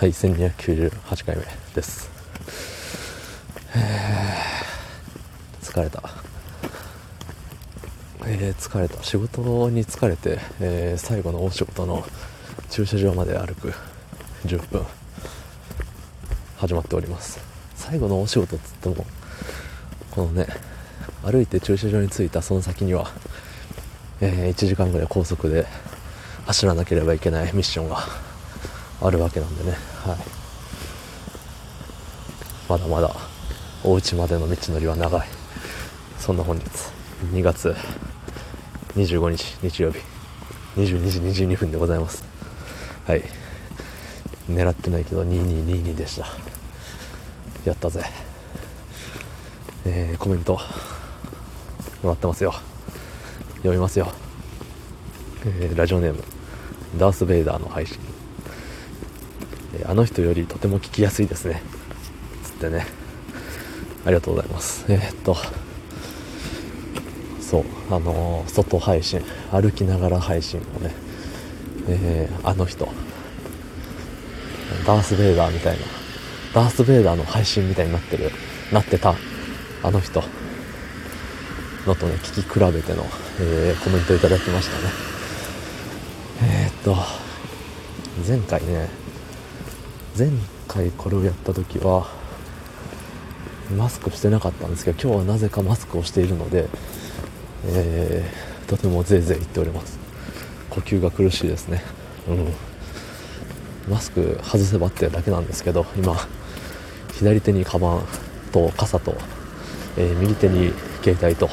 はい1298回目です。疲れた。えー、疲れた。仕事に疲れて、えー、最後の大仕事の駐車場まで歩く10分始まっております。最後のお仕事っつってもこのね歩いて駐車場に着いたその先には、えー、1時間ぐらい高速で走らなければいけないミッションがあるわけなんでね、はい、まだまだお家までの道のりは長い。そんな本日2月25日日曜日。22時22分でございます。はい。狙ってないけど2222でした。やったぜ。えー、コメント。もらってますよ。読みますよ、えー、ラジオネームダース・ベイダーの配信、え、あの人よりとても聞きやすいですね。つってね。ありがとうございます。えー、っと。そう。あのー、外配信。歩きながら配信をね、えー、あの人。ダース・ベイダーみたいな。ダース・ベイダーの配信みたいになってる。なってた。あの人。のとね聞き比べての、えー、コメントいただきましたね。えー、っと。前回ね前回これをやった時はマスクしてなかったんですけど今日はなぜかマスクをしているので、えー、とてもぜいぜい言っております。呼吸が苦しいですね。うん。マスク外せばってだけなんですけど今左手にカバンと傘と、えー、右手に携帯と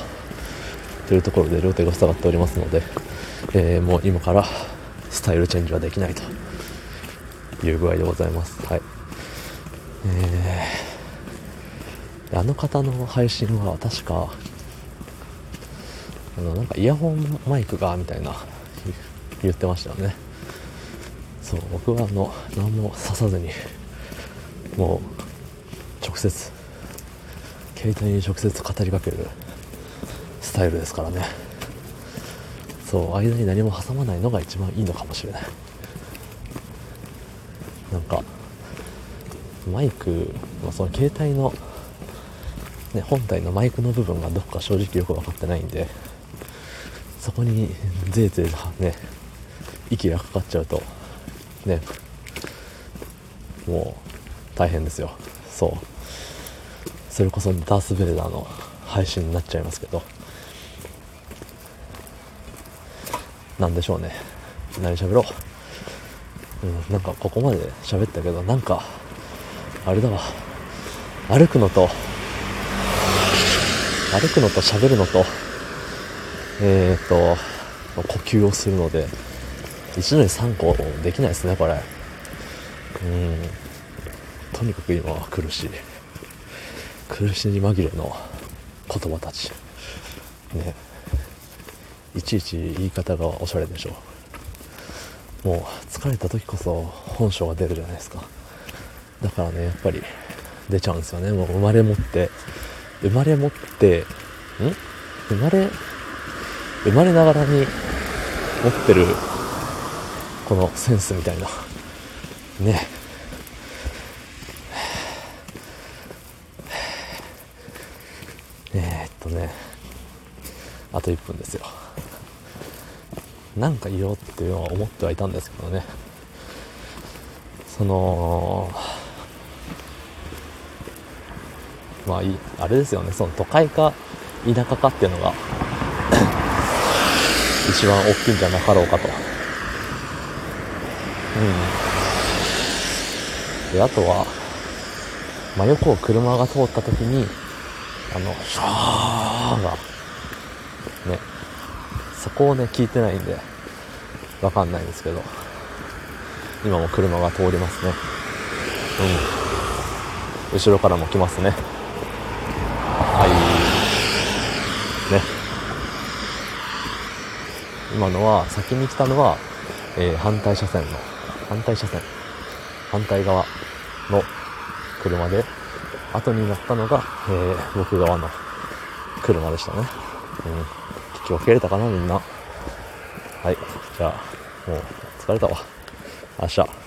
というところで両手が塞がっておりますので、えー、もう今からスタイルチェンジはできないと。いう具合でございます。はい。えー、あの方の配信は確かあのなんかイヤホンマイクがみたいな言ってましたよね。そう僕はあの何も刺さずにもう直接携帯に直接語りかけるスタイルですからね。そう間に何も挟まないのが一番いいのかもしれない。なんかマイク、まあ、その携帯の、ね、本体のマイクの部分がどこか正直よく分かってないんでそこにぜいぜいね息がかかっちゃうとねもう大変ですよ。そう。それこそダース・ベイダーの配信になっちゃいますけどなんでしょうね。何喋ろう、うん、なんかここまで喋ったけどなんかあれだわ。歩くのと歩くのと喋るのとえっ、と呼吸をするので一度に3個できないですねこれ。うん。とにかく今は苦しい。苦しみ紛れの言葉たち。ね。いちいち言い方がおしゃれでしょもう疲れた時こそ本性が出るじゃないですか。だからねやっぱり出ちゃうんですよね。もう生まれ持って生まれ持ってん？生まれ生まれながらに持ってるこのセンスみたいな。ね。えー、っとね。あと1分ですよ。なんか言おうっていうのは思ってはいたんですけどね。そのまあいいあれですよね。その都会か田舎かっていうのが 一番大きいんじゃなかろうかと。うん。であとは真横を車が通った時にあのシャーがねそこをね聞いてないんでわかんないんですけど。今も車が通りますね。うん。後ろからも来ますね。はい。ね。今のは先に来たのは、えー、反対車線の反対車線。反対側の車で後になったのが、えー、僕側の車でしたね。うん。気を切れたかなみんな。はいじゃあもう疲れたわ。明日。